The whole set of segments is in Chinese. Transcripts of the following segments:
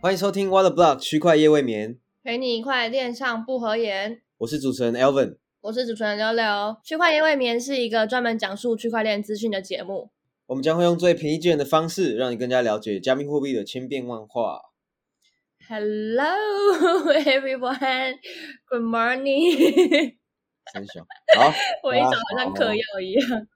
欢迎收听 What the Block 区块夜未眠，陪你一块恋上不合言。我是主持人 Elvin。我是主持人刘刘。区块链未眠是一个专门讲述区块链资讯的节目。我们将会用最平易近人的方式，让你更加了解加密货币的千变万化。Hello everyone, good morning。三小，好，我一早好像嗑药一样。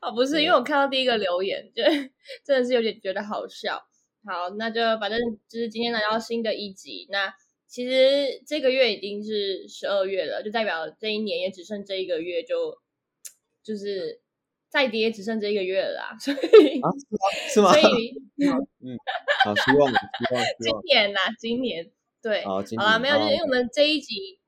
哦，不是，因为我看到第一个留言，就 真的是有点觉得好笑。好，那就反正就是今天来到新的一集。那其实这个月已经是十二月了，就代表这一年也只剩这一个月就，就是再跌只剩这一个月了啦。所以啊，是吗？所？以嗯，好，希望，希望，希今。年呐，今年对，好啦，没有，就是因为我们这一集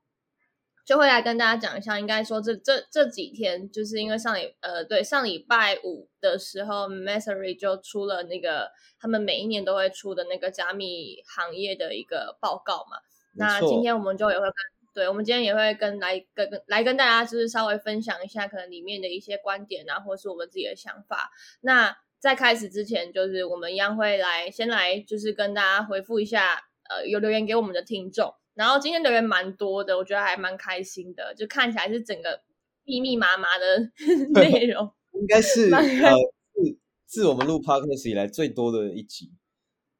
就会来跟大家讲一下，应该说这这这几天，就是因为上礼呃对上礼拜五的时候 m a s s e r y 就出了那个他们每一年都会出的那个加密行业的一个报告嘛。那今天我们就也会跟，对我们今天也会跟来跟跟来跟大家就是稍微分享一下可能里面的一些观点啊，或是我们自己的想法。那在开始之前，就是我们一样会来先来就是跟大家回复一下，呃，有留言给我们的听众。然后今天留言蛮多的，我觉得还蛮开心的，就看起来是整个密密麻麻的 内容。应该是呃，自自我们录 podcast 以来最多的一集，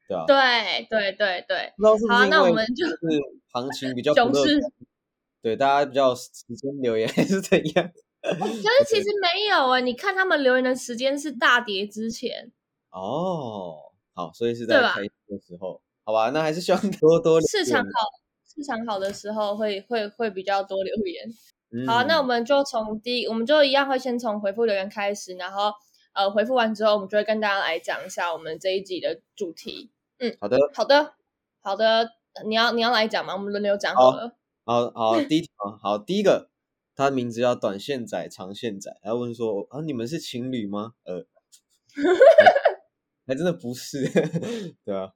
对吧？对对对对，不知道是不好那我们就就是行情比较不乐囧事观，对大家比较时间留言 还是怎样？可是其实没有哎、你看他们留言的时间是大跌之前，哦，好，所以是在开的时候，好吧，那还是希望多多市场好市场好的时候会会会比较多留言。嗯好，那我们就从第一，我们就一样会先从回复留言开始，然后呃回复完之后，我们就会跟大家来讲一下我们这一集的主题。嗯好的，好的，好的，你要你要来讲吗？我们轮流讲好好了。好好，第一条，好，第一个，他的名字叫短线仔、长线仔，他问说啊，你们是情侣吗？呃，还还真的不是，对啊，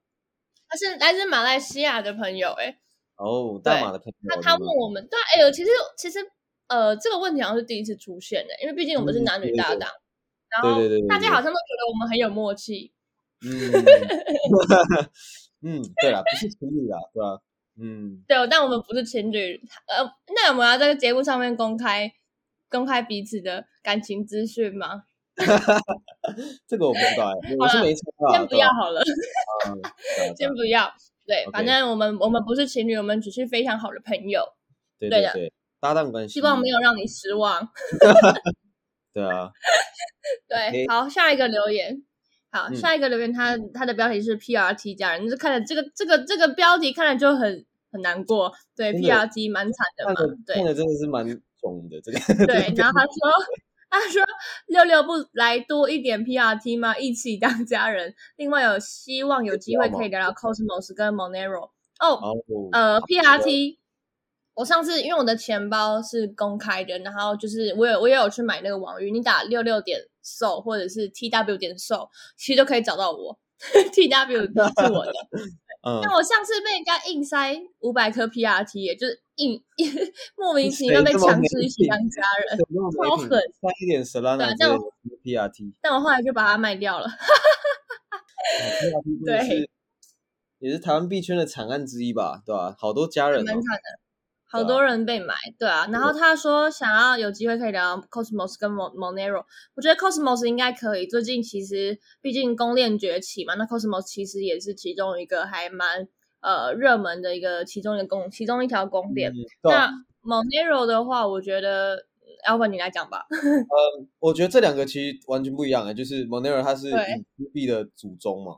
他是来自马来西亚的朋友、欸，哦，大马的朋友，他他问我们，对啊，哎、呦，其实其实呃这个问题好像是第一次出现的、因为毕竟我们是嗯男女搭档，然后对对对对对大家好像都觉得我们很有默契。嗯，嗯，对啦，不是情侣啦，对吧？嗯，对，但我们不是情侣。呃，那我们要在节目上面公开公开彼此的感情资讯吗？这个我不知道哎，我是没先不要好了，先不要。对反正我们我们不是情侣，我们只是非常好的朋友。对对的对对，搭档关系，希望没有让你失望。对啊，对好，下一个留言。好，嗯下一个留言，他他的标题是 PRT 家人，就看了这个这个这个标题看了就很很难过。对，PRT 蛮惨的嘛对。看对着真的是蛮肿的，这个 对，然后他说 他说六六不来多一点 PRT 吗？一起当家人。另外有希望有机会可以聊聊 Cosmos 跟 Monero。哦，哦，呃，PRT，我上次因为我的钱包是公开的，然后就是我有我也有去买那个网域，你打六六点 so 或者是 tw 点 so，其实都可以找到我。tw 是我的，嗯，那我上次被人家硬塞五百颗 PRT，也就是硬莫名其妙被强制一起当家人，超狠塞一点类的 PRT，但我后来就把它卖掉了。对也是台湾币圈的惨案之一吧，对吧？好多家人哦，蛮惨的，好多人被买，对啊。然后他说想要有机会可以聊 Cosmos 跟 Mon Monero，我觉得 Cosmos 应该可以。最近其实毕竟公链崛起嘛，那 Cosmos 其实也是其中一个还蛮呃热门的一个其中一个公其中一条公链。那 Monero 的话，我觉得 Alvin 你来讲吧。呃 我觉得这两个其实完全不一样的，就是 Monero 它是对隐私币的祖宗嘛，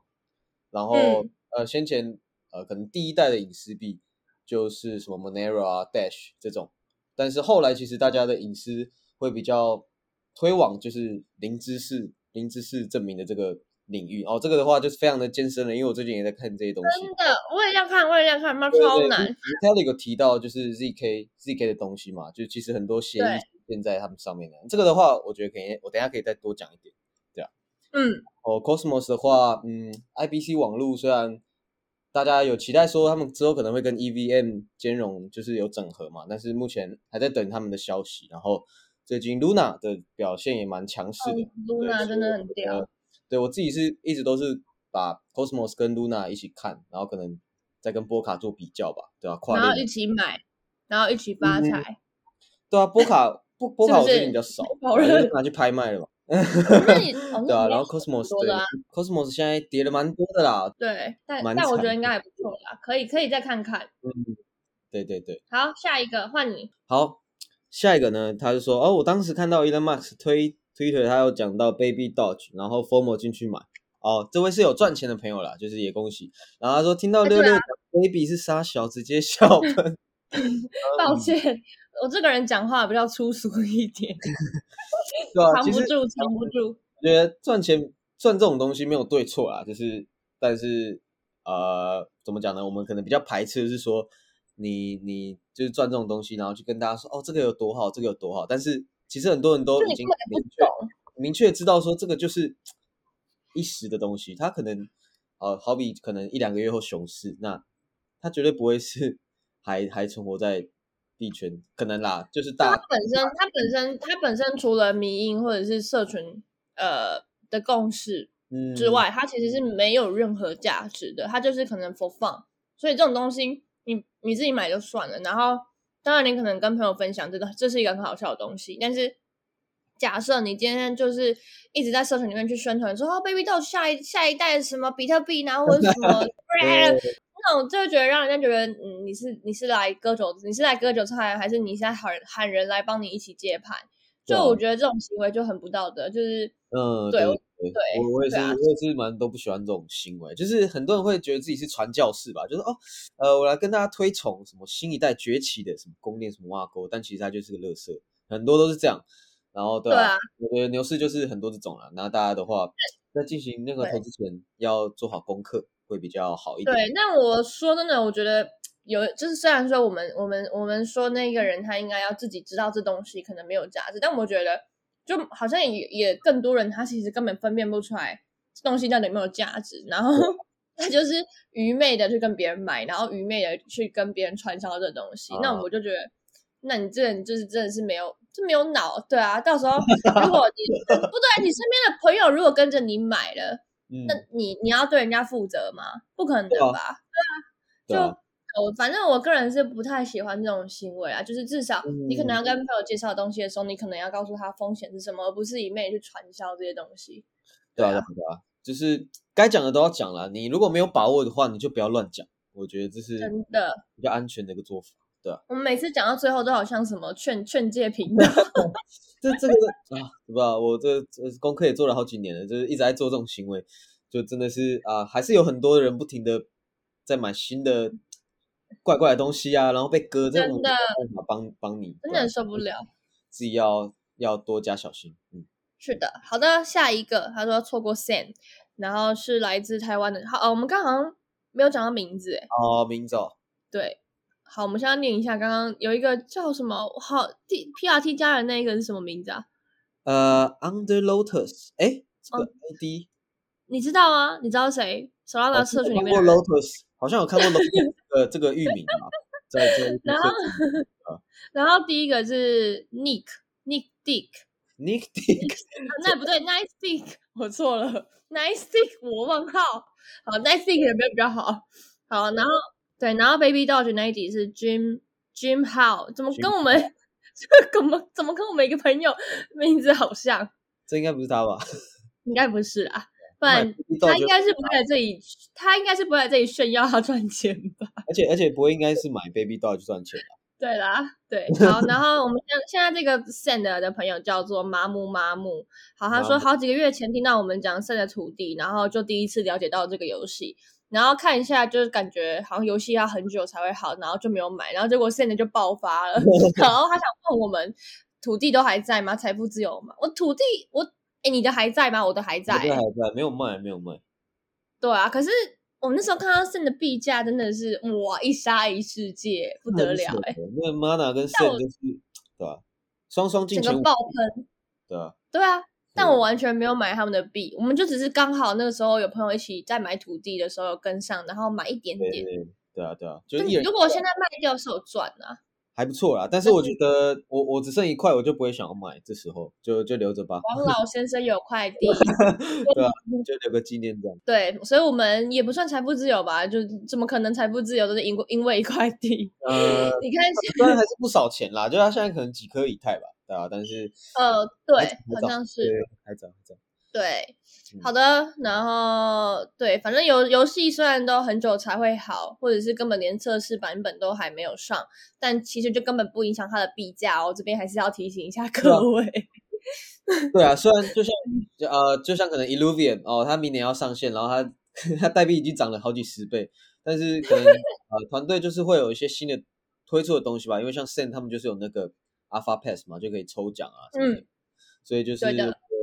然后、嗯呃先前呃可能第一代的隐私币就是什么 Monero 啊 Dash 这种，但是后来其实大家的隐私会比较推往就是零知识零知识证明的这个领域哦，这个的话就是非常的艰深了，因为我最近也在看这些东西真。的，我也要看，我也要看，那对对超难。，Vitalik 有提到就是 ZK ZK 的东西嘛，就其实很多协议对现在他们上面的。这个的话，我觉得可以，我等一下可以再多讲一点。嗯，哦，Cosmos 的话，嗯，IBC 网络虽然大家有期待说他们之后可能会跟 EVM 兼容，就是有整合嘛，但是目前还在等他们的消息。然后最近 Luna 的表现也蛮强势的、哦，Luna 真的很屌。对我自己是一直都是把 Cosmos 跟 Luna 一起看，然后可能再跟波卡做比较吧，对吧、跨然后一起买，然后一起发嗯财。对啊，波卡波波卡我最近比较少，拿去拍卖了嘛。那你哦，对啊，然后 Cosmos 多的啊对 Cosmos 现在跌了蛮多的啦。对，但蛮但我觉得惨应该还不错啦，可以可以再看看。嗯，对对对。好，下一个换你。好，下一个呢，他就说哦，我当时看到 Elon Musk 推 Twitter，他有讲到 Baby Doge，然后 Formo 进去买。哦，这位是有赚钱的朋友啦，就是也恭喜。然后他说听到六六讲 Baby 是傻小，直接笑喷。抱歉，我这个人讲话比较粗俗一点，藏不住，藏不住。我觉得赚钱赚这种东西没有对错啊，就是但是呃，怎么讲呢？我们可能比较排斥的是说你你就是赚这种东西，然后去跟大家说哦，这个有多好，这个有多好。但是其实很多人都已经明确。明确知道说这个就是一时的东西，它可能呃好比可能一两个月后熊市，那它绝对不会是还还存活在地圈，可能啦，就是大它本身，它本身，它本身除了迷因或者是社群呃的共识嗯之外，它其实是没有任何价值的，它就是可能 for fun。所以这种东西，你你自己买就算了。然后，当然你可能跟朋友分享，这个这是一个很好笑的东西。但是，假设你今天就是一直在社群里面去宣传说，哦，baby 到下一下一代什么比特币，然后 或者什么，那种就会觉得让人家觉得，嗯，你是你是来割韭，你是来割韭菜，还是你是在喊喊人来帮你一起接盘？就我觉得这种行为就很不道德，就是嗯，对对对我我也是，啊我也是蛮都不喜欢这种行为，就是很多人会觉得自己是传教士吧，就是哦，呃，我来跟大家推崇什么新一代崛起的什么公链什么挖沟，但其实它就是个垃圾，很多都是这样。然后对啊，对啊我觉得牛市就是很多这种了，那大家的话在进行那个投资前要做好功课，会比较好一点。对。那我说真的，我觉得有，就是虽然说我们我们我们说那个人他应该要自己知道这东西可能没有价值，但我觉得就好像也也更多人他其实根本分辨不出来这东西到底有没有价值，然后 他就是愚昧的去跟别人买，然后愚昧的去跟别人传销这东西，那啊我就觉得。那你这人就是真的是没有，就没有脑，对啊。到时候如果你 不对，你身边的朋友如果跟着你买了，嗯，那你你要对人家负责吗？不可能对啊吧？对啊，就我反正我个人是不太喜欢这种行为啊，就是至少你可能要跟朋友介绍东西的时候，你可能要告诉他风险是什么，而不是一昧去传销这些东西。对啊，对啊对啊，对啊，就是该讲的都要讲了。你如果没有把握的话，你就不要乱讲。我觉得这是真的，比较安全的一个做法。我们每次讲到最后都好像什么劝劝诫频道，这这个啊，对吧？我这这功课也做了好几年了，就是一直在做这种行为，就真的是啊，还是有很多人不停的在买新的 怪怪的东西啊，然后被割，这真的办法帮帮你，真对啊的受不了。自己要要多加小心。嗯，是的，好的，下一个他说错过 Sam，然后是来自台湾的，好，哦、我们刚好像没有讲到名字，哎，哦，明早对，好，我们现在念一下，刚刚有一个叫什么，好 T P R T 家人那一个是什么名字啊？呃，Under Lotus，哎，这个哦 ID 你知道吗？你知道谁？手拉拿好像有看过社群里面的，Lotus，好像有看过 Lotus 的这个域名啊，在这个然后 然后第一个是 Nick Nick Dick，Nick Dick，啊那不对，Nice Dick，我错了，Nice Dick，我问号，好，Nice Dick 有没有比较好？好，然后对，然后 Baby Dodge 那一集是 Jim Jim How，怎么跟我们怎么怎么跟我们一个朋友名字好像？这应该不是他吧？应该不是啊，不然他应该是不会来这里，他应该是不会来这里炫耀他赚钱吧？而且而且不会应该是买 Baby Dodge 赚钱吧？对啦，对，好，然后我们现现在这个 Send 的朋友叫做麻木麻木，好，他说好几个月前听到我们讲 Send 的土地，然后就第一次了解到这个游戏，然后看一下就是感觉好像游戏要很久才会好，然后就没有买，然后结果 Send 就爆发了，然后他想问我们土地都还在吗？财富自由吗？我土地我哎，你的还在吗？我的还在、还在，没有卖，没有卖。对啊，可是我们那时候看到 Send 的币价真的是哇一杀一世界，不得了哎、那个 Mana 跟但我 Sen 就是对吧？双双进前五，整个爆喷。对啊，对啊，但我完全没有买他们的币，我们就只是刚好那个时候有朋友一起在买土地的时候有跟上，然后买一点点。对对对对啊对啊，就是一人如果我现在卖掉是有赚啊，还不错啦。但是我觉得我我只剩一块，我就不会想要买，这时候就就留着吧。王老先生有块地，对啊，就留个纪念这样。对，所以我们也不算财富自由吧？就怎么可能财富自由都是因因为一块地？呃，你看，虽然还是不少钱啦，就他现在可能几颗以太吧，对啊，但是呃，对，好像是。对还早还早。对，嗯好的，然后对，反正游游戏虽然都很久才会好，或者是根本连测试版本都还没有上，但其实就根本不影响它的币价哦。这边还是要提醒一下各位。对啊，虽然就像呃，就像可能 Illuvian 哦，它明年要上线，然后它 它代币已经涨了好几十倍，但是可能呃团队就是会有一些新的推出的东西吧，因为像 Sen 他们就是有那个 Alpha Pass 嘛，就可以抽奖啊什么的，所以就是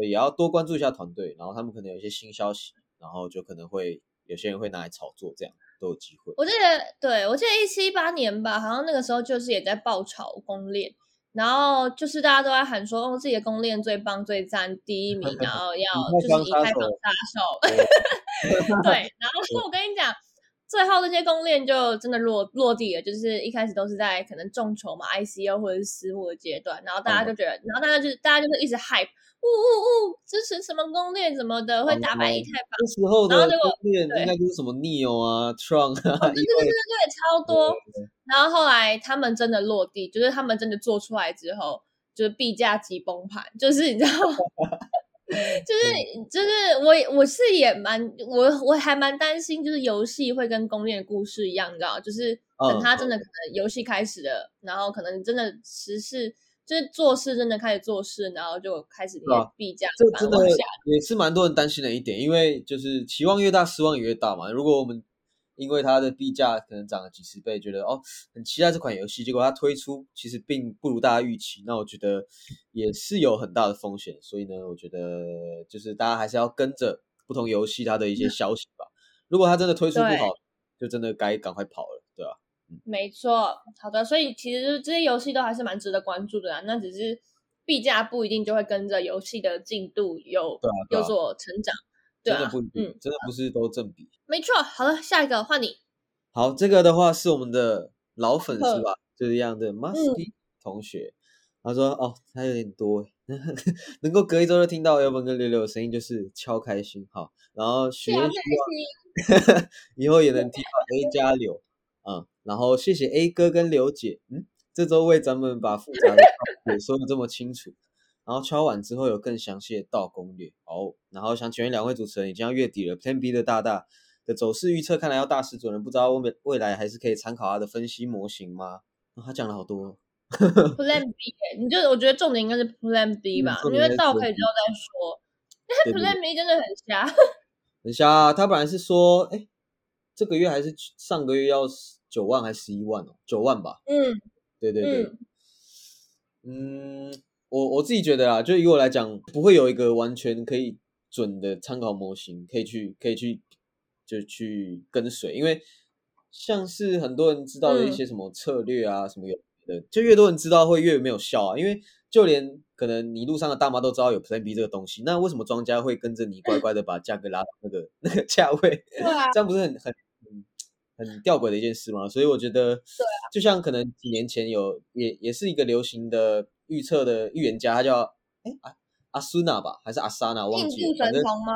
也要多关注一下团队，然后他们可能有一些新消息，然后就可能会有些人会拿来炒作，这样都有机会。我记得，对我记得一七一八年吧，好像那个时候就是也在爆炒公链，然后就是大家都在喊说，哦，自己的公链最棒、最赞，第一名，然后要就是以太坊杀手。对，然后 我跟你讲，最后这些公链就真的落落地了，就是一开始都是在可能众筹嘛、ICO 或者是私募的阶段，然后大家就觉得，然后大家就大家就是一直 hype，呜呜呜，支持什么公链什么的，会打败以太坊。那时候的公链对应该就是什么 Neo 啊、Tron 啊，对对对对对，超多。对然后后来他们真的落地，就是他们真的做出来之后，就是币价急崩盘，就是你知道，就是就是我我是也蛮我我还蛮担心，就是游戏会跟攻略的故事一样，你知道，就是等嗯它真的可能游戏开始了，然后可能真的实事就是做事真的开始做事，然后就开始你对啊的币价这真的。也是蛮多人担心的一点，因为就是期望越大，失望也越大嘛。如果我们因为它的币价可能涨了几十倍，觉得哦很期待这款游戏，结果它推出其实并不如大家预期，那我觉得也是有很大的风险。所以呢，我觉得就是大家还是要跟着不同游戏它的一些消息吧。如果它真的推出不好，就真的该赶快跑了，对吧、没错，好的，所以其实这些游戏都还是蛮值得关注的啦。那只是币价不一定就会跟着游戏的进度有、对啊啊有所成长，对啊真的不一，定，嗯，真的不是都正比。没错。好了，下一个换你。好，这个的话是我们的老粉丝吧，就是这样的 Musky 同学，他说哦，他有点多欸，能够隔一周就听到 Elvin 跟六六的声音，就是超开心。好，然后许愿希望 以后也能听到 A 加柳，嗯，然后谢谢 A 哥跟刘姐，嗯，这周为咱们把复杂的道也说的这么清楚。然后敲完之后有更详细的道攻略哦，然后想请问两位主持人，已经要月底了，Plan B 的大大的走势预测看来要大失准了，不知道未未来还是可以参考他的分析模型吗？哦、他讲了好多哦，Plan B，耶你就我觉得重点应该是 Plan B 吧，因为嗯重点应该是到可以之后再说。但是 Plan B 真的很瞎，等一下啊，他本来是说，哎，这个月还是上个月要九万还是十一万哦？九万吧？嗯对对对，嗯，嗯，我我自己觉得啊，就以我来讲，不会有一个完全可以准的参考模型，可以去可以去就去跟随，因为像是很多人知道的一些什么策略啊，什么有的，就越多人知道会越没有效啊，因为就连可能你路上的大妈都知道有 Plan B 这个东西，那为什么庄家会跟着你乖乖的把价格拉到那个 那个价位？这样不是很很很很吊诡的一件事吗？所以我觉得，就像可能几年前有也也是一个流行的预测的预言家，他叫哎阿阿苏娜吧，还是阿莎娜，忘记了，度反正神童吗？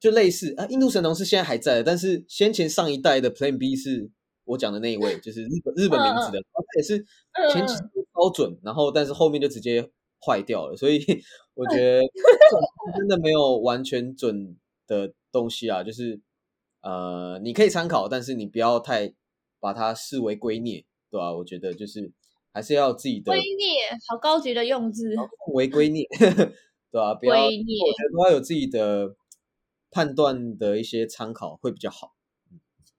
就类似啊，印度神童是现在还在的，但是先前上一代的 Plan B 是我讲的那一位，就是日本日本名字的，他也是前期超准，然后但是后面就直接坏掉了，所以 我觉得真的没有完全准的东西啊，就是呃你可以参考，但是你不要太把它视为圭臬，对吧、我觉得就是还是要自己的圭臬，好高级的用字。奉为圭臬，对吧、不要，圭我臬觉得都要有自己的判断的一些参考会比较好。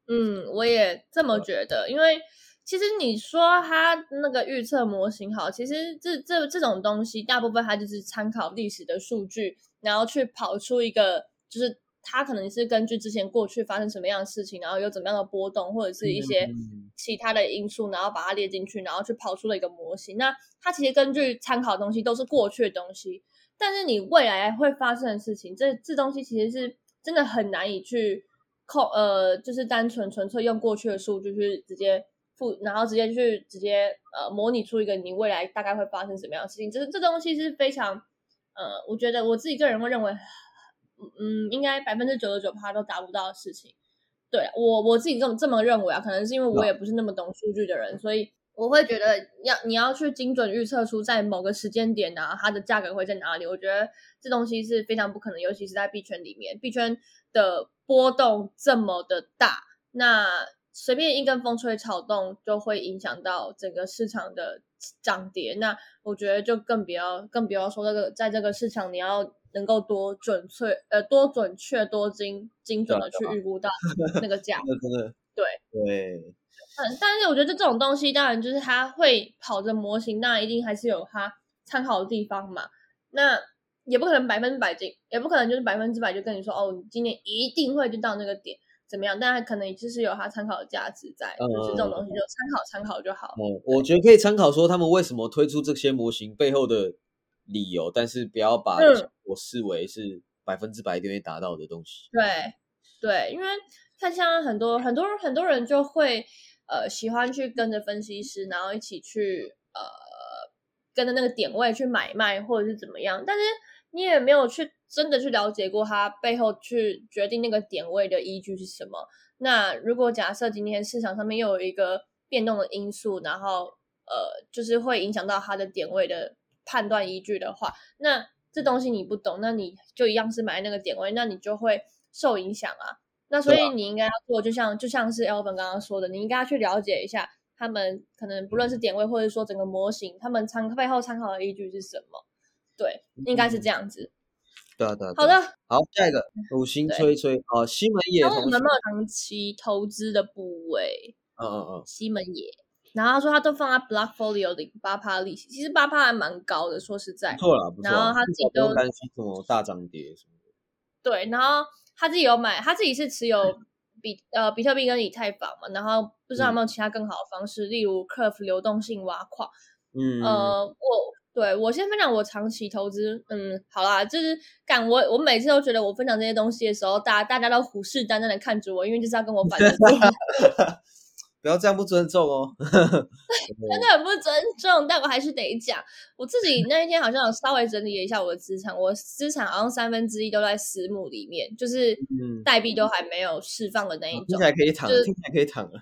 嗯，我也这么觉得，因为其实你说它那个预测模型好，其实这这这种东西，大部分它就是参考历史的数据，然后去跑出一个，就是它可能是根据之前过去发生什么样的事情，然后有怎么样的波动，或者是一些嗯其他的因素，然后把它列进去，然后去跑出了一个模型。那它其实根据参考的东西都是过去的东西，但是你未来会发生的事情，这这东西其实是真的很难以去控，呃，就是单纯纯粹用过去的数据去直接复，然后直接去直接呃模拟出一个你未来大概会发生什么样的事情。这这东西是非常呃，我觉得我自己个人会认为，嗯，应该百分之九十九趴都达不到的事情。对我我自己这么这么认为啊，可能是因为我也不是那么懂数据的人，所以我会觉得要你要去精准预测出在某个时间点啊，它的价格会在哪里。我觉得这东西是非常不可能，尤其是在币圈里面，币圈的波动这么的大，那随便一根风吹草动就会影响到整个市场的涨跌。那我觉得就更不要更不要说这个在这个市场你要。能够多准确呃多准确多精精准的去预估到 那个价，真的对 对，嗯，但是我觉得这种东西当然就是它会跑着模型，当然一定还是有它参考的地方嘛。那也不可能百分之百精，也不可能就是百分之百就跟你说哦，你今年一定会就到那个点怎么样？但它可能就是有它参考的价值在，就是这种东西就参考参考就好。嗯，我觉得可以参考说他们为什么推出这些模型背后的。理由，但是不要把我视为是百分之百一定会达到的东西。对对，因为看像很多很多人很多人就会呃喜欢去跟着分析师，然后一起去呃跟着那个点位去买卖或者是怎么样，但是你也没有去真的去了解过它背后去决定那个点位的依据是什么。那如果假设今天市场上面又有一个变动的因素，然后呃就是会影响到它的点位的。判断依据的话，那这东西你不懂，那你就一样是买那个点位，那你就会受影响啊。那所以你应该要做，就像就像是 Elvin 刚刚说的，你应该要去了解一下他们可能不论是点位，或者说整个模型，他们参背后参考的依据是什么？对，应该是这样子。对啊，对啊。好的，好，下一个五星吹吹啊，西门野。那我们有没有长期投资的部位？嗯嗯嗯，西门野。然后他说他都放在 Block Folio 里八趴利息，其实八趴还蛮高的，说实在。错了，然后他自己都担心什么大涨跌什么的。对，然后他自己有买，他自己是持有比呃比特币跟以太坊嘛，然后不知道有没有其他更好的方式，例如 Curve 流动性挖矿。嗯。呃，我对我先分享我长期投资，嗯，好啦，就是干我我每次都觉得我分享这些东西的时候，大大家都虎视眈眈的看着我，因为就是要跟我反 着。不要这样不尊重哦，真的很不尊重。但我还是得讲，我自己那一天好像有稍微整理了一下我的资产，我资产好像三分之一都在私募里面，就是代币都还没有释放的那一种。听起来可以躺，听起来可以躺了。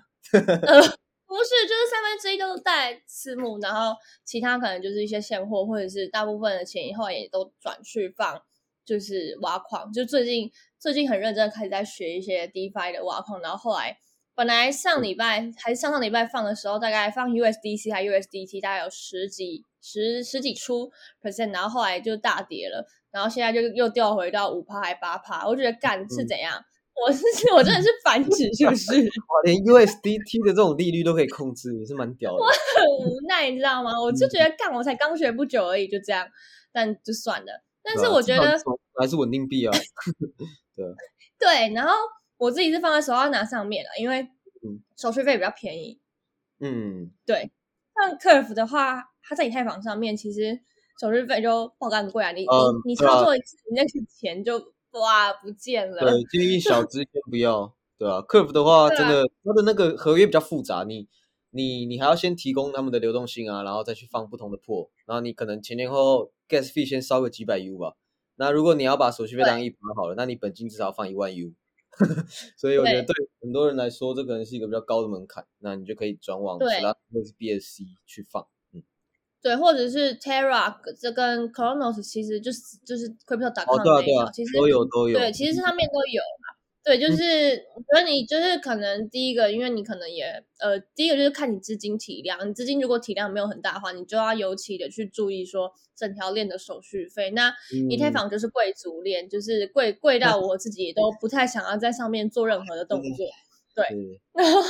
呃，不是，就是三分之一都是在私募，然后其他可能就是一些现货，或者是大部分的钱以后也都转去放，就是挖矿。就最近最近很认真开始在学一些 DeFi 的挖矿，然后后来。本来上礼拜还是上上礼拜放的时候，大概放 USDC 还 USDT，大概有十几十十几出 percent，然后后来就大跌了，然后现在就又掉回到五趴还八趴，我觉得干是怎样？我是 我真的是反指是不是？哇，连 USDT 的这种利率都可以控制，也是蛮屌的。我很无奈，你知道吗？我就觉得干，我才刚学不久而已，就这样，但就算了。但是我觉得还是稳定币啊。对对，然后。我自己是放在手上拿上面了，因为手续费比较便宜。嗯，对。像 Curve 的话，它在以太坊上面，其实手续费就爆干贵啊！你你你操作一次，你那些钱就哇不见了。对，建议小资先不要。对啊，Curve 的话，真的它的那个合约比较复杂，你你你还要先提供他们的流动性啊，然后再去放不同的破，然后你可能前前后后 gas fee 先烧个几百 U 吧。那如果你要把手续费当一盘好了，那你本金至少放一万 U。所以我觉得对很多人来说，这可能是一个比较高的门槛，那你就可以转往其他或是 BSC 去放，嗯，对，或者是 Terra 这跟 Chronos 其实就是就是 Crypto.com 那一其实都有都有，对，其实上面都有嘛。对，就是我觉得你就是可能第一个，因为你可能也呃，第一个就是看你资金体量，你资金如果体量没有很大的话，你就要尤其的去注意说整条链的手续费。那以太坊就是贵族链，就是贵贵到 我自己都不太想要在上面做任何的动作。对，然后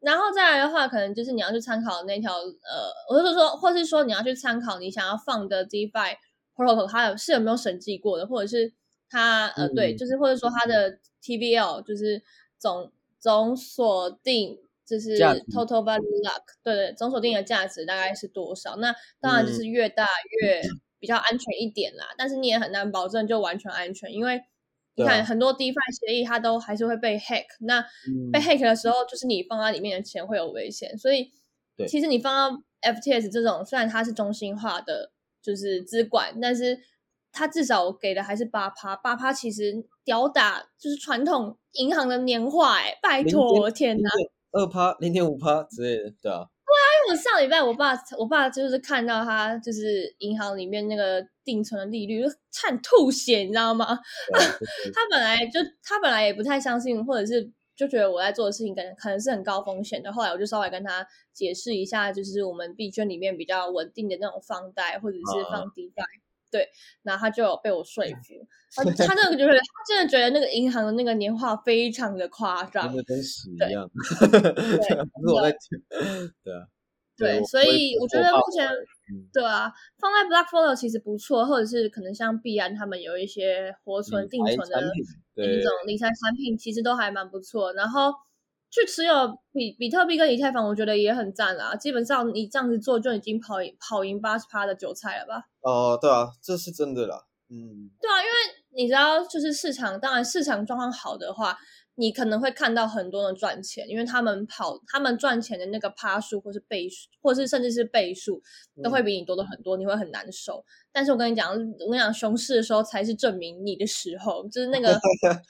然后再来的话，可能就是你要去参考那条呃，我是说，或是说你要去参考你想要放的 DeFi protocol，它有是有没有审计过的，或者是它呃对，就是或者说它的。TVL 就是总总锁定，就是 Total Value Lock，对对，总锁定的价值大概是多少？那当然就是越大越比较安全一点啦。但是你也很难保证就完全安全，因为你看很多 DeFi 协议它都还是会被 hack，那嗯。被 hack 的时候，就是你放在里面的钱会有危险，所以其实你放到 FTS 这种，虽然它是中心化的，就是资管，但是它至少给的还是八趴，八趴其实吊打就是传统银行的年化、哎，拜托，天哪！二趴、零点五趴之类的，对啊，因为我上礼拜我爸我爸就是看到他就是银行里面那个定存的利率，就差点吐血，你知道吗？他本来就他本来也不太相信，或者是就觉得我在做的事情可能可能是很高风险的。后来我就稍微跟他解释一下，就是我们币圈里面比较稳定的那种放贷或者是啊放 DeFi，、对，然后他就有被我说服。他他那个就是他真的觉得那个银行的那个年化非常的夸张真，的跟屎一对样，对不 是我在讲，对啊，对，所以我觉得目前嗯对啊，放在 Black Follow 其实不错，或者是可能像币安他们有一些活存定存的产品，一对种理财产品，其实都还蛮不错。然后去持有比比特币跟以太坊，我觉得也很赞啦。基本上你这样子做就已经跑赢跑赢八十趴的韭菜了吧？哦，对啊，这是真的啦，嗯，对啊，因为你知道，就是市场，当然市场状况好的话，你可能会看到很多人赚钱，因为他们跑他们赚钱的那个趴数或是倍数，或是甚至是倍数，都会比你多的很多，你会很难受。但是我跟你讲，我跟你讲，熊市的时候才是证明你的时候，就是那个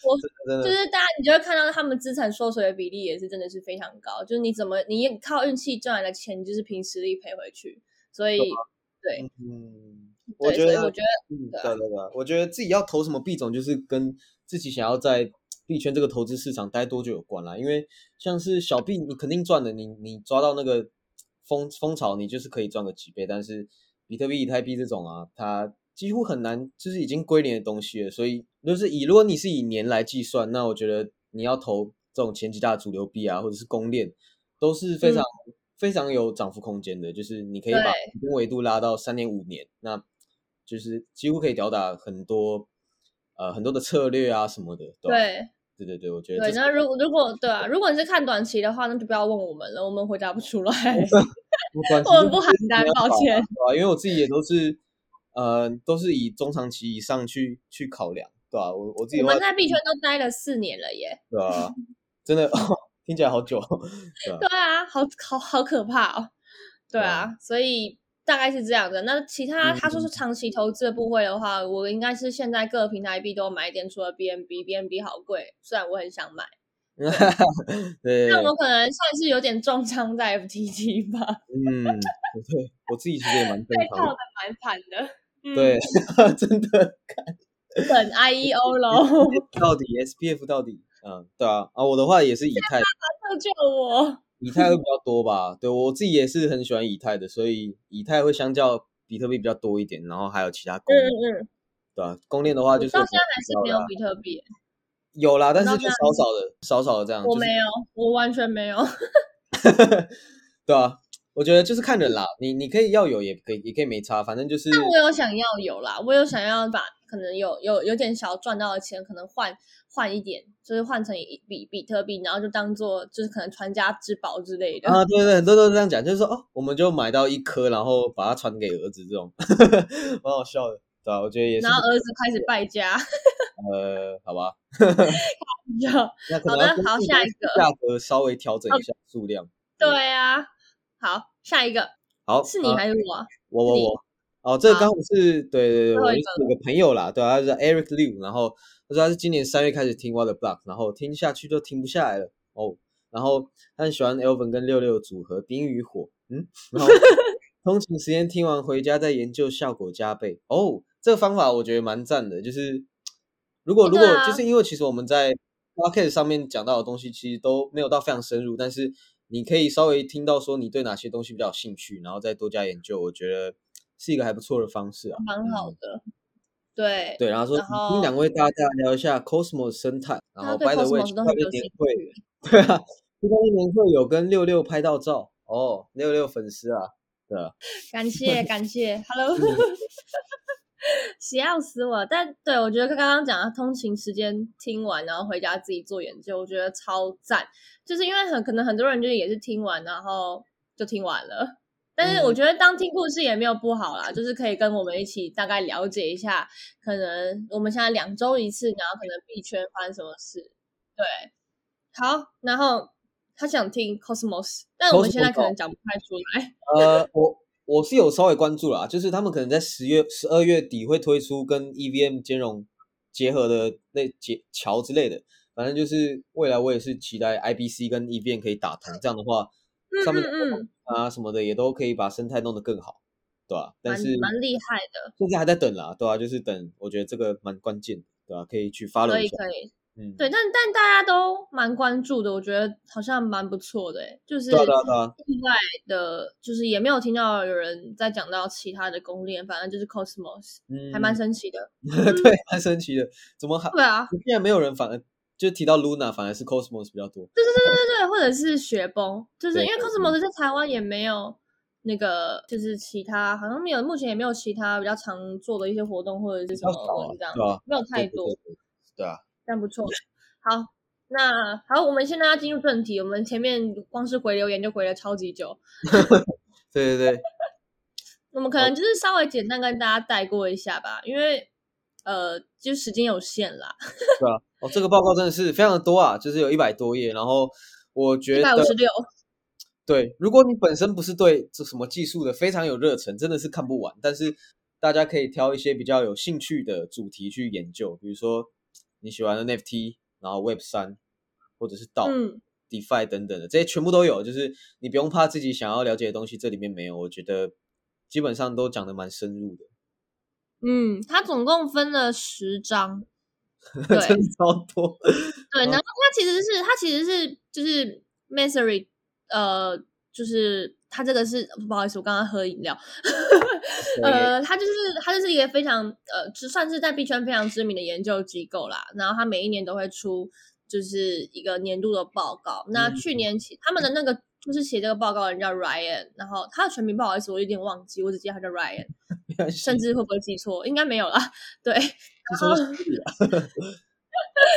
我，就是大家，你就会看到他们资产缩水的比例也是真的是非常高。就是你怎么你靠运气赚来的钱，你就是凭实力赔回去。所以，对，嗯，我对，觉得我觉得，嗯，对对对，我觉得自己要投什么币种，就是跟自己想要在币圈这个投资市场待多久有关啦。因为像是小币，你肯定赚的，你你抓到那个风风潮，你就是可以赚个几倍。但是比特币、以太币这种啊，它几乎很难，就是已经归零的东西了。所以就是以如果你是以年来计算，那我觉得你要投这种前几大主流币啊，或者是公链，都是非常、非常有涨幅空间的。就是你可以把维度拉到三年五年，那就是几乎可以吊打很多呃很多的策略啊什么的。对对对对对，我觉得对。那如如果对啊，如果你是看短期的话，那就不要问我们了，我们回答不出来。我们不就邯郸没办法抱歉对吧？因为我自己也都是呃都是以中长期以上去去考量，对吧？我我自己我们，在币圈都待了四年了耶。对啊？真的 听起来好久？对啊，好好好可怕哦。对啊，所以大概是这样的。那其他嗯他说是长期投资的部位的话，我应该是现在各个平台币都有买一点，除了 BNB，BNB 好贵，虽然我很想买，对，那我可能算是有点重仓在 FTT 吧，嗯，对，我自己其实也蛮正被套的蛮惨的。嗯，对，真的，等 IEO 喽，到底 SPF 到底，嗯，对啊，啊，我的话也是以太，救救我！以太会比较多吧，对我自己也是很喜欢以太的，所以以太会相较比特币比较多一点，然后还有其他公嗯链，嗯，对吧？公链的话就是我到现在还是没有比特币，有啦，但是就少少的，少少的这样，就是我没有，我完全没有。对啊，我觉得就是看人啦，你你可以要有，也可以也可以没差，反正就是但我有想要有啦，我有想要把可能有有有点小赚到的钱，可能换换一点，就是换成一比比特币，然后就当做就是可能传家之宝之类的。啊，对对，很多都是这样讲，就是说哦，我们就买到一颗，然后把它传给儿子，这种 蛮好笑的，对啊，我觉得也是然，后儿子开始败家，呃，好吧，好的好下一个价格稍微调整一下数量。对啊。好，下一个好，是你呃还是我我我我哦，这个好刚好是对对对，我就是有个朋友啦，对啊，他是 Eric Liu，然后他说他是今年三月开始听 What the Block，然后听下去就停不下来了哦，然后他很喜欢 Elvin 跟六六组合冰与火，嗯，然后 通勤时间听完回家再研究，效果加倍哦。这个方法我觉得蛮赞的，就是如果如果啊就是因为其实我们在 Podcast 上面讲到的东西其实都没有到非常深入，但是你可以稍微听到说你对哪些东西比较有兴趣，然后再多加研究，我觉得是一个还不错的方式啊。蛮好的。对，对，然后说然后听两位大家聊一下 Cosmos 生态，然后他对有兴链年会，对啊，区块链年会有跟六六拍到照哦，六六粉丝啊，对啊，感谢感谢，Hello，嗯笑 死我！但对我觉得刚刚讲的通勤时间听完，然后回家自己做研究，我觉得超赞。就是因为很可能很多人就是也是听完，然后就听完了，但是我觉得当听故事也没有不好啦，就是可以跟我们一起大概了解一下，可能我们现在两周一次，然后可能币圈发生什么事。对，好，然后他想听 Cosmos，但我们现在可能讲不太出来。呃，我我是有稍微关注啦，就是他们可能在十月、十二月底会推出跟 EVM 兼容结合的那结桥之类的，反正就是未来我也是期待 IBC 跟 EVM 可以打通，这样的话。上面啊什么的也都可以把生态弄得更好，对吧？但是蛮厉害的，现在还在等啦，对吧？就是等，我觉得这个蛮关键，对吧？可以去发了一下，可以可以，嗯，对，但但大家都蛮关注的，我觉得好像蛮不错的，就是意外的，就是也没有听到有人在讲到其他的公链，反正就是 Cosmos，嗯，还蛮神奇的，对，蛮神奇的，怎么还对啊？竟然没有人反而。就提到 Luna，反而是 Cosmos 比较多。对对对对对，或者是雪崩，就是因为 Cosmos 在台湾也没有那个，就是其他好像没有，目前也没有其他比较常做的一些活动或者是什么这样，没有太多。对啊，但不错。好，那好，我们现在要进入正题。我们前面光是回留言就回了超级久。对对对，我们可能就是稍微简单跟大家带过一下吧，因为。呃，就时间有限啦。对啊，哦，这个报告真的是非常的多啊，就是有一百多页。然后我觉得一百五十六。对，如果你本身不是对这什么技术的非常有热忱，真的是看不完。但是大家可以挑一些比较有兴趣的主题去研究，比如说你喜欢的 NFT，然后 Web 三，或者是 DAO、DeFi 等等的，这些全部都有。就是你不用怕自己想要了解的东西这里面没有，我觉得基本上都讲的蛮深入的。嗯，它总共分了十章，对，超多。对，然后它其实是它其实是就是 Mastery，呃，就是它这个是不好意思，我刚刚喝饮料，呃，它就是它就是一个非常呃，就算是在币圈非常知名的研究机构啦。然后它每一年都会出就是一个年度的报告。那去年起他们的那个。就是写这个报告的人叫 Ryan，然后他的全名不好意思，我有点忘记，我只记得他叫 Ryan，甚至会不会记错？应该没有啦。对，然后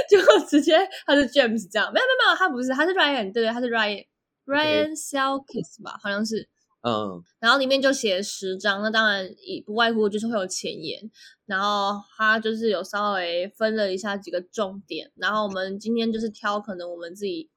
就直接他是 James 这样，没有没有没有，他不是，他是 Ryan，对对，他是 Ryan，Ryan Selkis 吧，好像是，嗯，然后里面就写十章，那当然以不外乎就是会有前言，然后他就是有稍微分了一下几个重点，然后我们今天就是挑可能我们自己。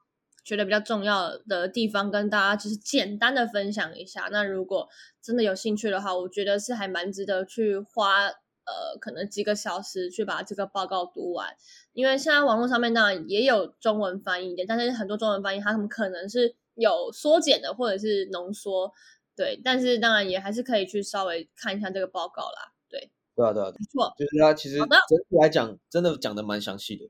觉得比较重要的地方，跟大家就是简单的分享一下。那如果真的有兴趣的话，我觉得是还蛮值得去花呃，可能几个小时去把这个报告读完。因为现在网络上面当然也有中文翻译的，但是很多中文翻译它们可能是有缩减的或者是浓缩，对。但是当然也还是可以去稍微看一下这个报告啦。对，对啊，对啊，没错，就是它其实整体来讲真的讲的蛮详细的，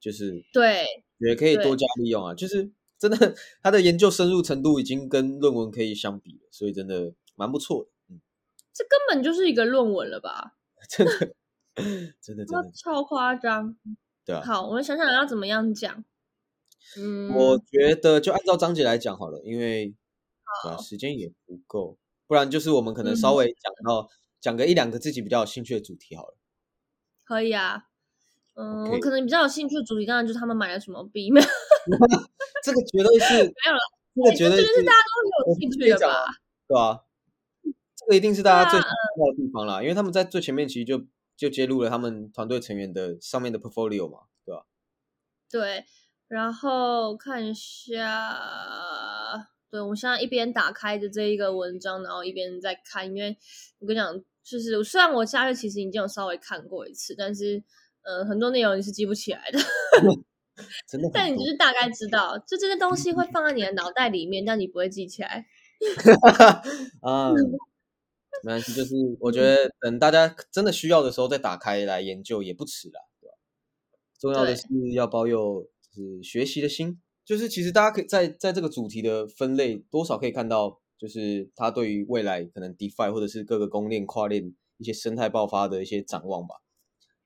就是对。也可以多加利用啊，就是真的，他的研究深入程度已经跟论文可以相比了，所以真的蛮不错的。嗯，这根本就是一个论文了吧？真的，真的，真的超夸张。对啊。好，我们想想要怎么样讲。嗯，我觉得就按照章节来讲好了，因为啊时间也不够，不然就是我们可能稍微讲到讲个一两个自己比较有兴趣的主题好了。可以啊。嗯，我可能比较有兴趣的主题，当然就是他们买了什么币。没有，这个绝对是没有了。这个绝对是大家都有兴趣的吧？对啊，这个一定是大家最重要的地方啦，因为他们在最前面其实就就揭露了他们团队成员的上面的 portfolio 嘛，对吧？对，然后看一下，对我现在一边打开着这一个文章，然后一边在看，因为我跟你讲，就是虽然我下月其实已经有稍微看过一次，但是。呃，很多内容你是记不起来的，真的。但你就是大概知道，就这些东西会放在你的脑袋里面，但你不会记起来。啊，没关系，就是我觉得等大家真的需要的时候再打开来研究也不迟啦，对吧？重要的是要保有就是学习的心，就是其实大家可以在在这个主题的分类多少可以看到，就是他对于未来可能 DeFi 或者是各个公链跨链一些生态爆发的一些展望吧。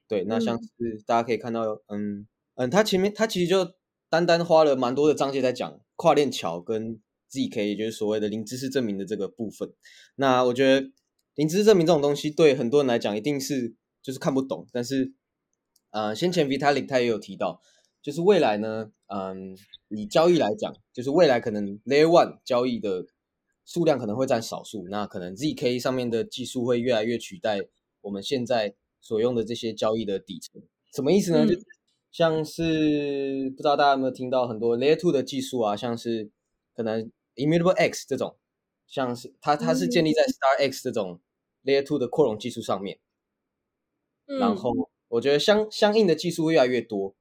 对，那像是大家可以看到，嗯嗯，他前面他其实就单单花了蛮多的章节在讲跨链桥跟 ZK，也就是所谓的零知识证明的这个部分。那我觉得零知识证明这种东西对很多人来讲一定是就是看不懂，但是呃，先前 Vitalik 他也有提到，就是未来呢，嗯，以交易来讲，就是未来可能 Layer One 交易的数量可能会占少数，那可能 zk 上面的技术会越来越取代我们现在所用的这些交易的底层。什么意思呢？就像是不知道大家有没有听到很多 layer two 的技术啊，像是可能 immutable x 这种，像是它它是建立在 star x 这种 layer two 的扩容技术上面。然后我觉得相相应的技术会越来越多，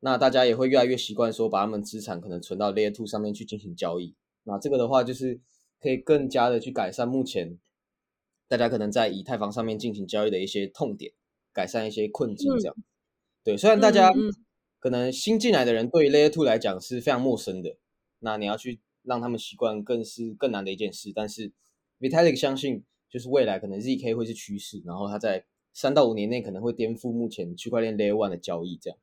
那大家也会越来越习惯说把他们资产可能存到 layer two 上面去进行交易。那这个的话就是可以更加的去改善目前大家可能在以太坊上面进行交易的一些痛点，改善一些困境这样。对，虽然大家可能新进来的人对于 layer two 来讲是非常陌生的，那你要去让他们习惯更是更难的一件事。但是 Vitalik 相信就是未来可能 zk 会是趋势，然后他在三到五年内可能会颠覆目前区块链 Layer One 的交易，这样。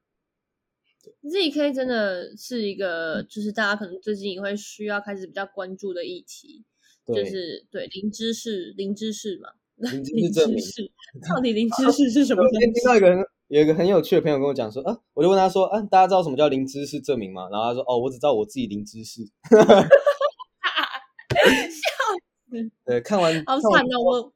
ZK 真的是一个，就是大家可能最近也会需要开始比较关注的议题，就是对零知识，零知识嘛，零知 识，到底零知识是什么？今天听到一个人有一个很有趣的朋友跟我讲说，啊，我就问他说，啊，大家知道什么叫零知识证明吗？然后他说，哦，我只知道我自己零知识。对，看完好惨哦，我。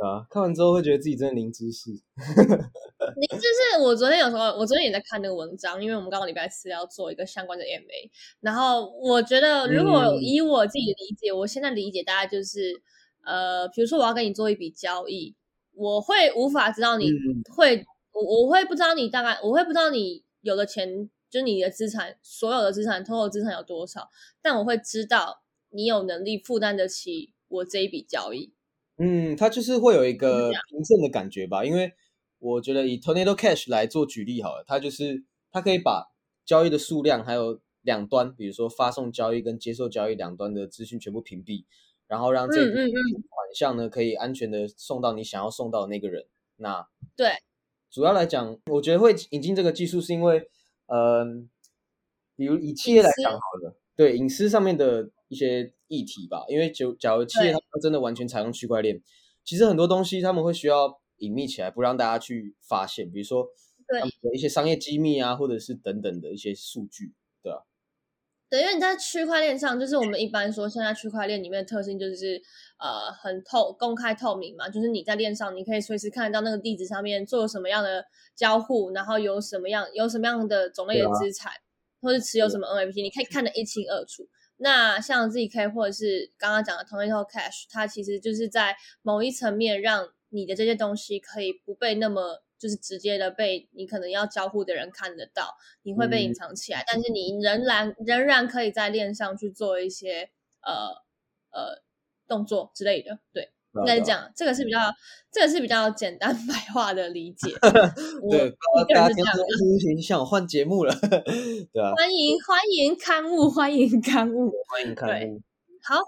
啊，看完之后会觉得自己真的零知识。零知识，我昨天有时候，我昨天也在看那个文章，因为我们刚刚礼拜四要做一个相关的 MA。然后我觉得，如果以我自己的理解，我现在理解大概就是，呃，比如说我要跟你做一笔交易，我会无法知道你会，我我会不知道你大概，我会不知道你有的钱，就你的资产，所有的资产，所有资产有多少，但我会知道你有能力负担得起我这一笔交易。嗯，它就是会有一个凭证的感觉吧，因为我觉得以 Tornado Cash 来做举例好了，它就是它可以把交易的数量还有两端，比如说发送交易跟接受交易两端的资讯全部屏蔽，然后让这笔款项呢可以安全的送到你想要送到的那个人。那对，主要来讲，我觉得会引进这个技术是因为，嗯，比如以企业来讲好了，对隐私上面的。一些议题吧，因为就假如企业他们真的完全采用区块链，其实很多东西他们会需要隐秘起来，不让大家去发现，比如说对一些商业机密啊，或者是等等的一些数据，对吧？对，因为你在区块链上，就是我们一般说现在区块链里面的特性就是呃很透、公开、透明嘛，就是你在链上你可以随时看得到那个地址上面做什么样的交互，然后有什么样有什么样的种类的资产，或者持有什么 NFT，你可以看得一清二楚。那像 ZK 或者是刚刚讲的 Tomato Cash，它其实就是在某一层面让你的这些东西可以不被那么就是直接的被你可能要交互的人看得到，你会被隐藏起来，但是你仍然仍然可以在链上去做一些呃呃动作之类的，对。应该讲这个是比较，这个是比较简单 白话的理解。对，大家听到想换节目了，对啊。欢迎欢迎刊物，欢迎刊物，欢迎刊物。好，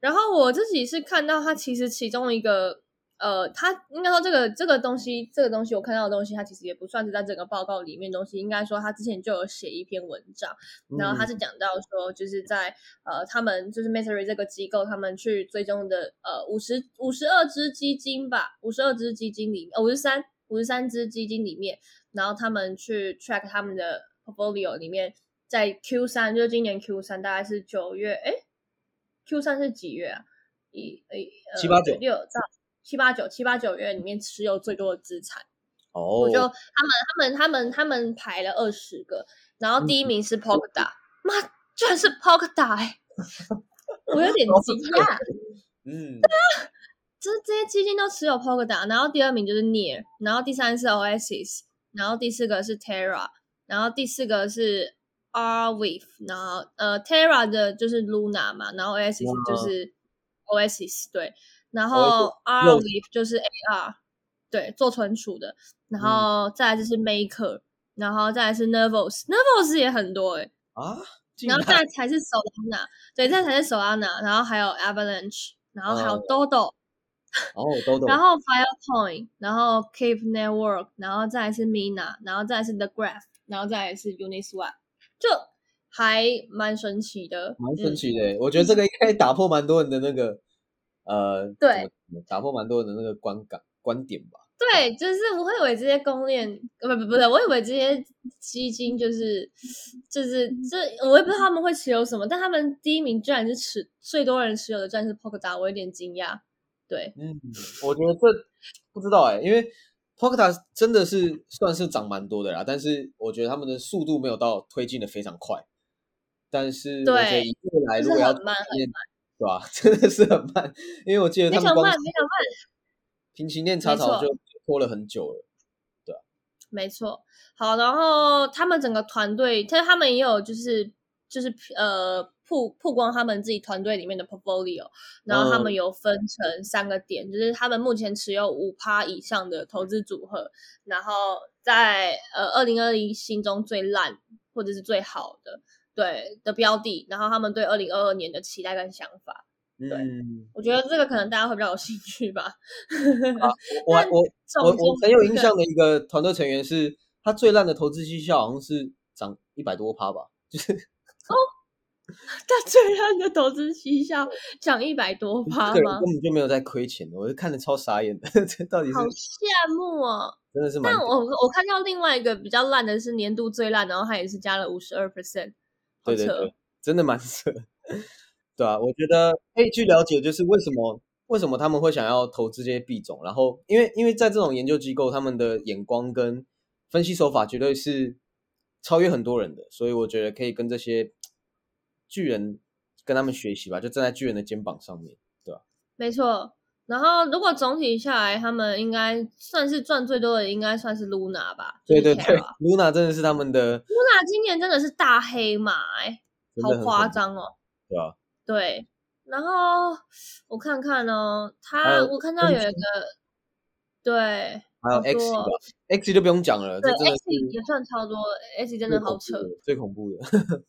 然后我自己是看到它其实其中一个。呃，他应该说这个这个东西，这个东西我看到的东西，他其实也不算是在整个报告里面东西。应该说他之前就有写一篇文章，然后他是讲到说，就是在呃，他们就是 m a s e r y 这个机构，他们去追踪的呃五十五十二只基金吧，五十二只基金里面，五十三五十三只基金里面，然后他们去 track 他们的 portfolio 里面，在 Q 三，就是今年 Q 三大概是九月，哎，Q 三是几月啊？一诶，七八九六这样。七八九七八九月里面持有最多的资产。哦，我就他们他们他们他们排了二十个，然后第一。名是 Polkadot，妈居然是 Polkadot，哎，我有点惊讶，嗯，对啊，就是这些基金都持有 Polkadot，然后第二名就是 Near，然后第三是 Oasis，然后第四个是 Terra，然后第四个是 Arweave，然后呃 Terra 的就是 Luna 嘛，然后 Oasis 就是 Oasis，对。然后 R Weave 就是 AR，对，做存储的。然后再来就是 Maker，然后再来是 Nervos，Nervos 也很多哎。啊。然后再才是 Solana，对，再才是 Solana，然后还有 Avalanche，然后还有 Dodo。哦，Dodo。然后 Filecoin，然后 Keep Network，然后再来是 Mina，然后再来是 The Graph，然后再来是 Uniswap，就还蛮神奇的。蛮神奇的，我觉得这个应该打破蛮多人的那个。呃，对，打破蛮多人的那个观感观点吧。对，就是我会以为这些公链，不不不对，我以为这些基金就是就是这，我也不知道他们会持有什么，但他们第一名居然是持最多人持有的，居然是 Polkadot，我有点惊讶。对，嗯，我觉得这不知道哎，因为 Polkadot 真的是算是涨蛮多的啦，但是我觉得他们的速度没有到推进的非常快。但是我觉得以未来如果要很慢很慢，对吧？真的是很慢，因为我记得他们光非常慢。平行链插槽就拖了很久了，对没错。好，然后他们整个团队，他他们也有就是就是呃曝曝光他们自己团队里面的 portfolio，然后他们有分成三个点，就是他们目前持有五趴以上的投资组合，然后在呃二零二零心中最烂或者是最好的。对的标的，然后他们对二零二二年的期待跟想法，对我觉得这个可能大家会比较有兴趣吧。我我我我很有印象的一个团队成员是，他最烂的投资绩效好像是涨一百多趴吧，就是 哦，他最烂的投资绩效涨一百多趴吗？根本就没有在亏钱的，我就看的超傻眼的，这到底是好羡慕哦，真的是。但我我看到另外一个比较烂的是年度最烂，然后他也是加了五十二 percent。对对对，真的蛮扯，对啊，我觉得可以去了解，就是为什么为什么他们会想要投资这些币种，然后因为因为在这种研究机构，他们的眼光跟分析手法绝对是超越很多人的，所以我觉得可以跟这些巨人跟他们学习吧，就站在巨人的肩膀上面，对吧？没错。然后如果总体下来，他们应该算是赚最多的，应该算是 Luna 吧？对对对，Luna 真的是他们的。Luna 今年真的是大黑马，哎，好夸张哦。对啊。对，然后我看看哦，他我看到有一个，对，还有 X 吧，X 就不用讲了，对，X 也算超多，X 真的好扯，最恐怖的。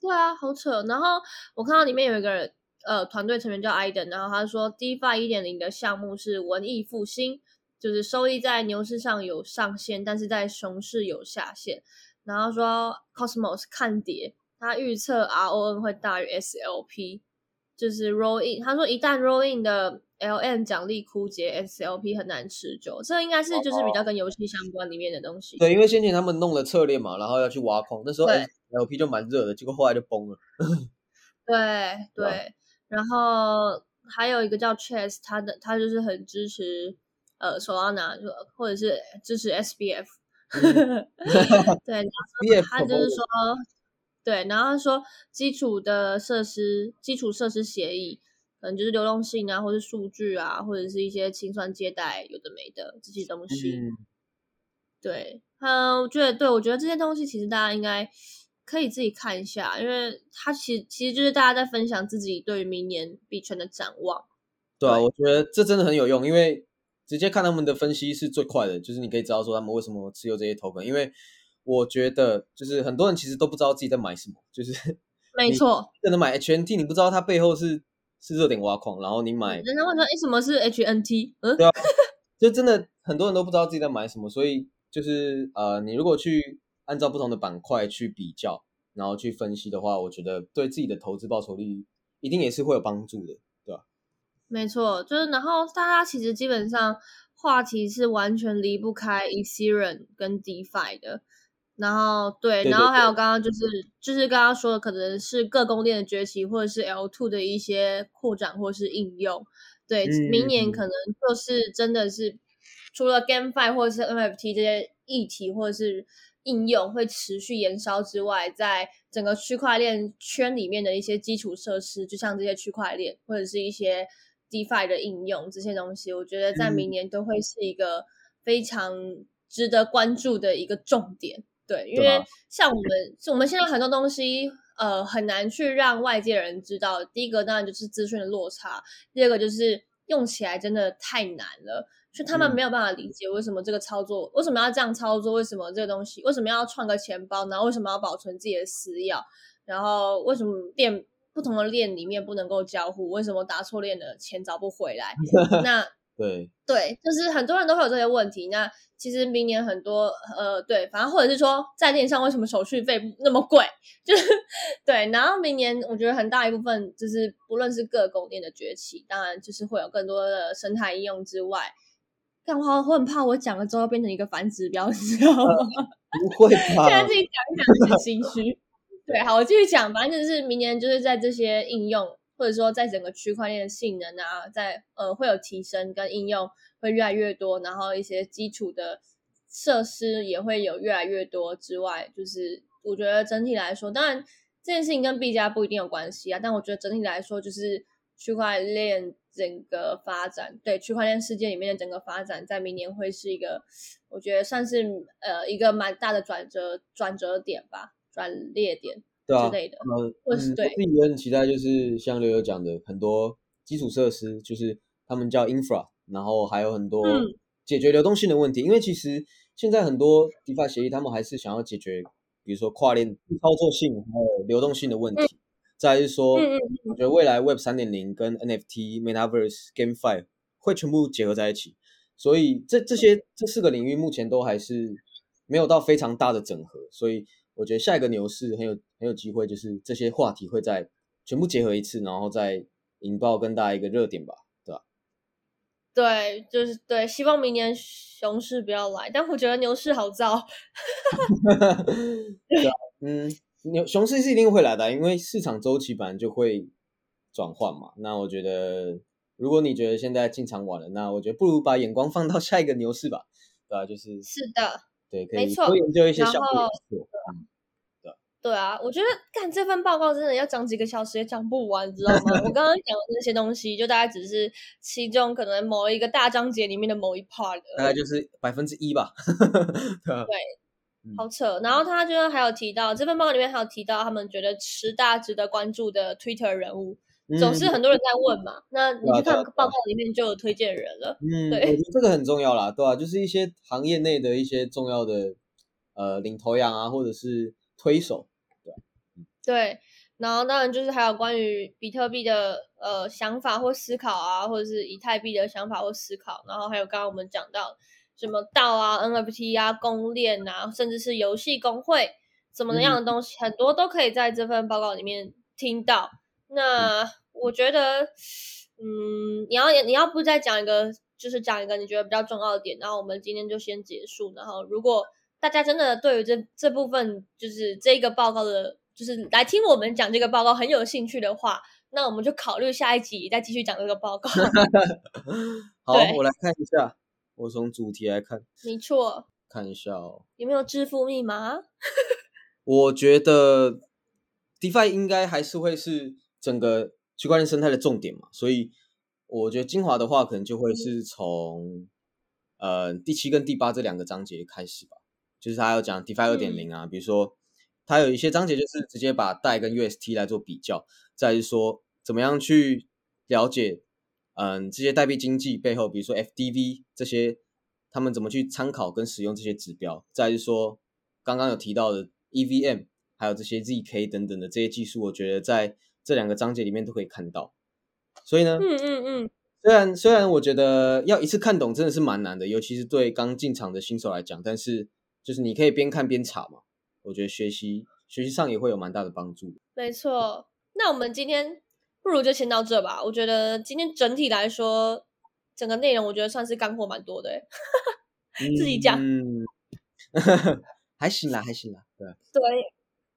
对啊，好扯。然后我看到里面有一个人。呃，团队成员叫 Iden，然后他说，DeFi 一点零的项目是文艺复兴，就是收益在牛市上有上限，但是在熊市有下限。然后说 Cosmos 看跌，他预测 RON 会大于 SLP，就是 Roll In。他说一旦 Roll In 的 LM 奖励枯竭，SLP 很难持久。这应该是就是比较跟游戏相关里面的东西。对，因为先前他们弄了策略嘛，然后要去挖矿，那时候 SLP 就蛮热的，结果后来就崩了。对对。然后还有一个叫 Chess，他的他就是很支持呃 Solana，就或者是支持 SBF，对，他就是说，对，然后说基础的设施、基础设施协议，可能就是流动性啊，或者数据啊，或者是一些清算借贷有的没的这些东西，对，嗯，我觉得，对我觉得这些东西其实大家应该。可以自己看一下，因为他其实其实就是大家在分享自己对于明年币圈的展望。对啊，我觉得这真的很有用，因为直接看他们的分析是最快的，就是你可以知道说他们为什么持有这些 token。因为我觉得就是很多人其实都不知道自己在买什么，就是 没错，真的买 HNT，你不知道它背后是是热点挖矿，然后你买，人家问说哎什么是 HNT？嗯，对啊，就真的很多人都不知道自己在买什么，所以就是呃，你如果去。按照不同的板块去比较，然后去分析的话，我觉得对自己的投资报酬率一定也是会有帮助的，对吧？没错，就是然后大家其实基本上话题是完全离不开 Ethereum 跟 DeFi 的，然后对，然后还有刚刚就是就是刚刚说的，可能是各供链的崛起，或者是 L two 的一些扩展或是应用，对，明年可能就是真的是除了 GameFi 或者是 NFT 这些议题，或者是应用会持续延烧之外，在整个区块链圈里面的一些基础设施，就像这些区块链或者是一些 DeFi 的应用，这些东西，我觉得在明年都会是一个非常值得关注的一个重点。对，因为像我们，我们现在很多东西，呃，很难去让外界人知道。第一个当然就是资讯的落差，第二个就是用起来真的太难了。就他们没有办法理解为什么这个操作为什么要这样操作，为什么这个东西为什么要创个钱包，然后为什么要保存自己的私钥，然后为什么链不同的链里面不能够交互，为什么打错链的钱找不回来？那对 对，就是很多人都会有这些问题。那其实明年很多呃，对，反正或者是说在链上为什么手续费那么贵？就是对，然后明年我觉得很大一部分就是不论是各供链的崛起，当然就是会有更多的生态应用之外。干话，我很怕我讲了之后变成一个反指标，你知道吗？不会吧？现在自己讲一讲很心虚。对，好，我继续讲，反正就是明年就是在这些应用，或者说在整个区块链的性能啊，在呃会有提升，跟应用会越来越多，然后一些基础的设施也会有越来越多之外，就是我觉得整体来说，当然这件事情跟币加不一定有关系啊，但我觉得整体来说，就是区块链整个发展，对区块链世界里面的整个发展，在明年会是一个，我觉得算是呃一个蛮大的转折转折点吧。转裂点之类的，呃，或是对嗯我自己也很期待，就是像刘友讲的，很多基础设施，就是他们叫 infra，然后还有很多嗯解决流动性的问题。因为其实现在很多 DeFi 协议，他们还是想要解决，比如说跨链操作性还有流动性的问题。再来是说，嗯嗯我觉得未来 Web 三点零跟 NFT、Metaverse、GameFi 会全部结合在一起，所以这这些这四个领域目前都还是没有到非常大的整合，所以我觉得下一个牛市很有很有机会，就是这些话题会在全部结合一次，然后再引爆更大一个热点吧，对吧？对，就是对，希望明年熊市不要来，但我觉得牛市好糟。对啊，嗯，牛熊市是一定会来的，因为市场周期本来就会转换嘛。那我觉得，如果你觉得现在进场晚了，那我觉得不如把眼光放到下一个牛市吧，对吧、就是是的，对，可以多研究一些小然后的错。对啊，我觉得干这份报告真的要讲几个小时也讲不完，你知道吗？我刚刚讲的那些东西，就大概只是其中可能某一个大章节里面的某一 part 大概就是百分之一吧，对？好扯。然后他就还有提到这份报告里面还有提到他们觉得十大值得关注的 Twitter 人物，总是嗯很多人在问嘛。那你去看报告里面就有推荐人了。嗯，对我觉得这个很重要啦，对吧、就是一些行业内的一些重要的呃领头羊啊，或者是推手，对，然后当然就是还有关于比特币的呃想法或思考啊，或者是以太币的想法或思考，然后还有刚刚我们讲到什么道啊、NFT 啊、公链啊，甚至是游戏公会什么样的东西，很多都可以在这份报告里面听到。那我觉得，嗯，你要你要不再讲一个，就是讲一个你觉得比较重要的点，然后我们今天就先结束。然后如果大家真的对于这这部分，就是这个报告的，就是来听我们讲这个报告很有兴趣的话，那我们就考虑下一集再继续讲这个报告。好，我来看一下，我从主题来看没错，看一下哦。有没有支付密码？我觉得 DeFi 应该还是会是整个区块链生态的重点嘛，所以我觉得精华的话，可能就会是从呃第七跟第八这两个章节开始吧，就是他要讲 DeFi 二点零啊，比如说他有一些章节就是直接把代跟 UST 来做比较，再是说怎么样去了解嗯这些代币经济背后，比如说 FDV 这些他们怎么去参考跟使用这些指标，再是说刚刚有提到的 EVM，还有这些 ZK 等等的这些技术，我觉得在这两个章节里面都可以看到。所以呢，嗯嗯嗯，虽然虽然我觉得要一次看懂真的是蛮难的，尤其是对刚进场的新手来讲，但是就是你可以边看边查嘛，我觉得学习学习上也会有蛮大的帮助。没错。那我们今天不如就先到这吧。我觉得今天整体来说，整个内容我觉得算是干货蛮多的欸。自己讲嗯，还行啦，还行啦，对啊，对，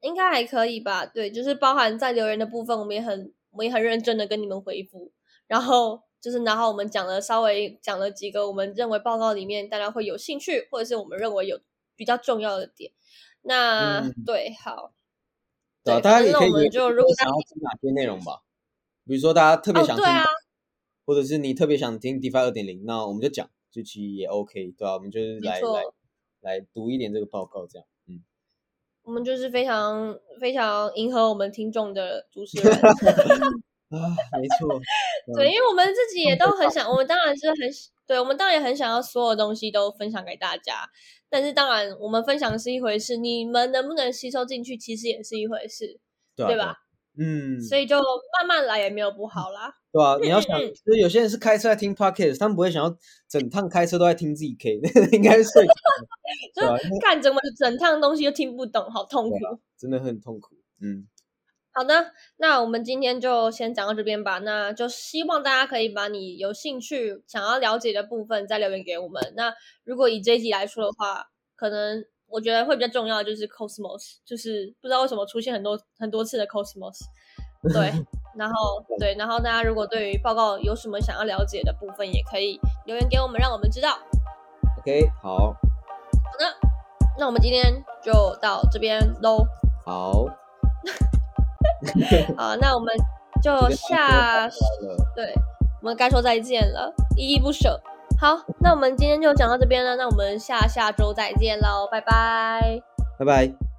应该还可以吧？对，就是包含在留言的部分，我们也很我们也很认真的跟你们回复，然后就是然后我们讲了稍微讲了几个我们认为报告里面大家会有兴趣，或者是我们认为有比较重要的点。那、嗯对，好，对大家也那我们就如果想要听哪些内容吧，比如说大家特别想听，哦对啊或者是你特别想听 DeFi 二点零，那我们就讲，这期也 OK，对吧、我们就是来来来读一点这个报告，这样，嗯。我们就是非常非常迎合我们听众的主持人。啊，没错，对，因为我们自己也都很想，我们当然是很对，我们当然也很想要所有东西都分享给大家。但是当然，我们分享是一回事，你们能不能吸收进去，其实也是一回事，对啊对吧？？嗯，所以就慢慢来也没有不好啦。对啊，你要想，嗯嗯就是有些人是开车在听 podcast，他们不会想要整趟开车都在听 ZK，那个应该是睡着了，对啊，因为看怎么整趟东西都听不懂，好痛苦。啊真的很痛苦。嗯，好的，那我们今天就先讲到这边吧。那就希望大家可以把你有兴趣、想要了解的部分再留言给我们。那如果以这一集来说的话，可能我觉得会比较重要的就是 Cosmos，就是不知道为什么出现很多很多次的 Cosmos。对，然后对，然后大家如果对于报告有什么想要了解的部分，也可以留言给我们，让我们知道。OK，好，好的，那我们今天就到这边喽。好，好，那我们就下对，我们该说再见了，依依不舍。好，那我们今天就讲到这边了，那我们下下周再见喽，拜拜。拜拜。